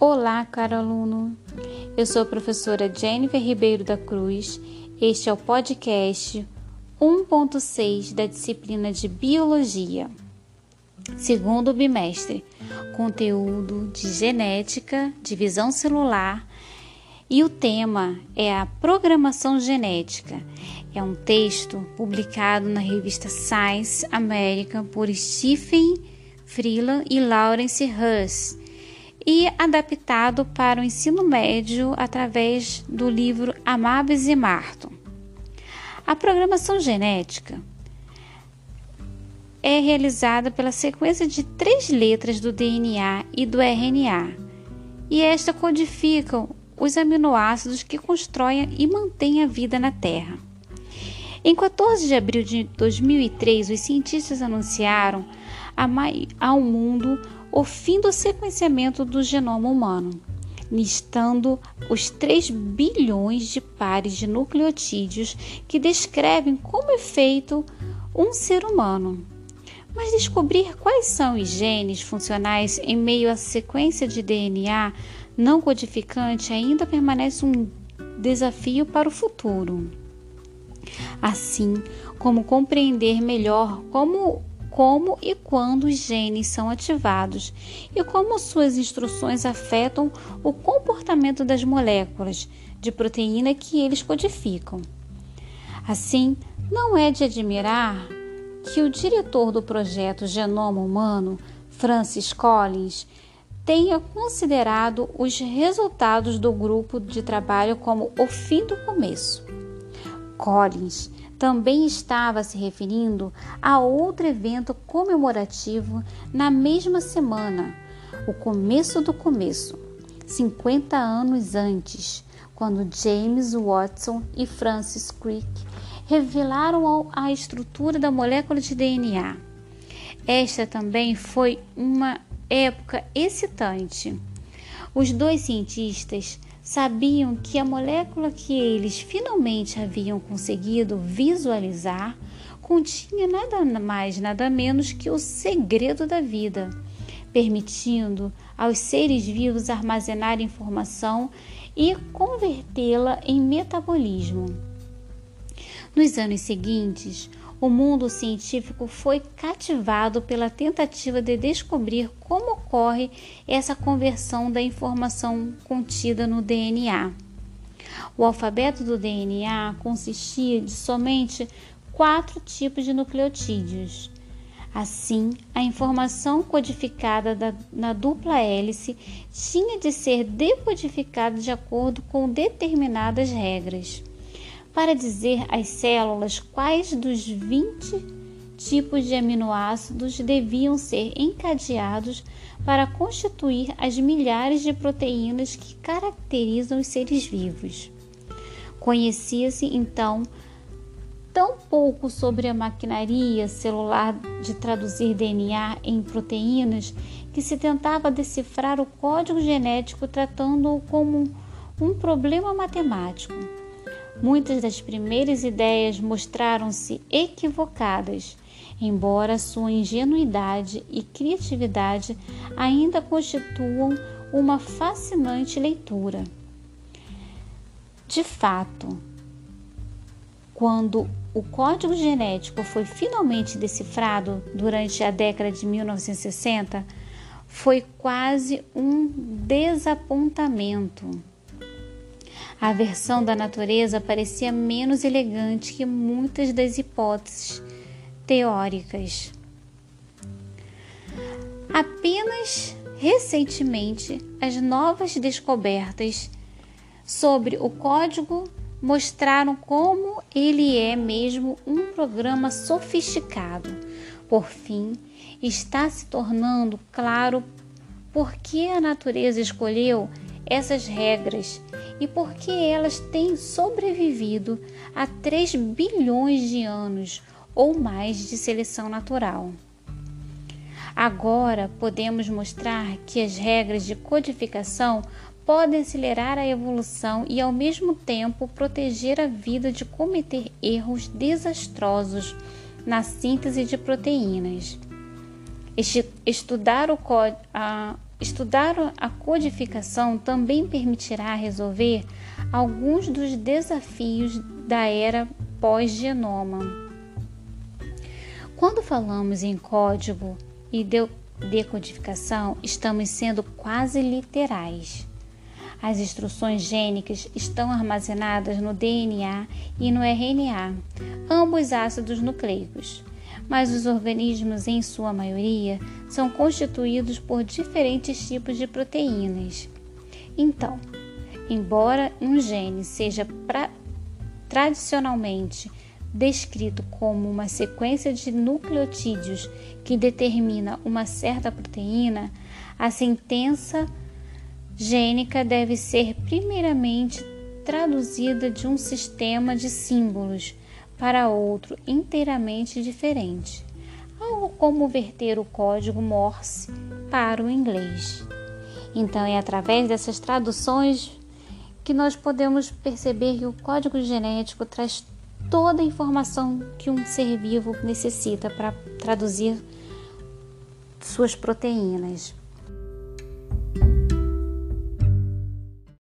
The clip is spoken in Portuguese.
Olá, caro aluno. Eu sou a professora Jennifer Ribeiro da Cruz. Este é o podcast 1.6 da disciplina de Biologia, segundo bimestre, conteúdo de genética, divisão celular, e o tema é a programação genética. É um texto publicado na revista Science American por Stephen Freeland e Lawrence Huss e adaptado para o ensino médio através do livro Amabes e Marton. A programação genética é realizada pela sequência de três letras do DNA e do RNA, e esta codificam os aminoácidos que constroem e mantêm a vida na Terra. Em 14 de abril de 2003, os cientistas anunciaram ao mundo o fim do sequenciamento do genoma humano, listando os 3 bilhões de pares de nucleotídeos que descrevem como é feito um ser humano. Mas descobrir quais são os genes funcionais em meio à sequência de DNA não codificante ainda permanece um desafio para o futuro. Assim como compreender melhor como como e quando os genes são ativados e como suas instruções afetam o comportamento das moléculas de proteína que eles codificam. Assim, não é de admirar que o diretor do projeto Genoma Humano, Francis Collins, tenha considerado os resultados do grupo de trabalho como o fim do começo. Collins também estava se referindo a outro evento comemorativo na mesma semana, o começo do começo, 50 anos antes, quando James Watson e Francis Crick revelaram a estrutura da molécula de DNA. Esta também foi uma época excitante. Os dois cientistas sabiam que a molécula que eles finalmente haviam conseguido visualizar continha nada mais, nada menos que o segredo da vida, permitindo aos seres vivos armazenar informação e convertê-la em metabolismo. Nos anos seguintes, o mundo científico foi cativado pela tentativa de descobrir como ocorre essa conversão da informação contida no DNA. O alfabeto do DNA consistia de somente quatro tipos de nucleotídeos. Assim, a informação codificada da, na dupla hélice tinha de ser decodificada de acordo com determinadas regras para dizer às células quais dos 20 tipos de aminoácidos deviam ser encadeados para constituir as milhares de proteínas que caracterizam os seres vivos. Conhecia-se então tão pouco sobre a maquinaria celular de traduzir DNA em proteínas que se tentava decifrar o código genético tratando-o como um problema matemático. Muitas das primeiras ideias mostraram-se equivocadas, embora sua ingenuidade e criatividade ainda constituam uma fascinante leitura. De fato, quando o código genético foi finalmente decifrado durante a década de 1960, foi quase um desapontamento. A versão da natureza parecia menos elegante que muitas das hipóteses teóricas. Apenas recentemente, as novas descobertas sobre o código mostraram como ele é mesmo um programa sofisticado. Por fim, está se tornando claro por que a natureza escolheu essas regras e por que elas têm sobrevivido a 3 bilhões de anos ou mais de seleção natural. Agora podemos mostrar que as regras de codificação podem acelerar a evolução e, ao mesmo tempo, proteger a vida de cometer erros desastrosos na síntese de proteínas. Estudar o, estudar a codificação também permitirá resolver alguns dos desafios da era pós-genoma. Quando falamos em código e decodificação, estamos sendo quase literais. As instruções gênicas estão armazenadas no DNA e no RNA, ambos ácidos nucleicos mas os organismos, em sua maioria, são constituídos por diferentes tipos de proteínas. Então, embora um gene seja pra, tradicionalmente descrito como uma sequência de nucleotídeos que determina uma certa proteína, a sentença gênica deve ser primeiramente traduzida de um sistema de símbolos para outro inteiramente diferente, algo como verter o código Morse para o inglês. Então, é através dessas traduções que nós podemos perceber que o código genético traz toda a informação que um ser vivo necessita para traduzir suas proteínas.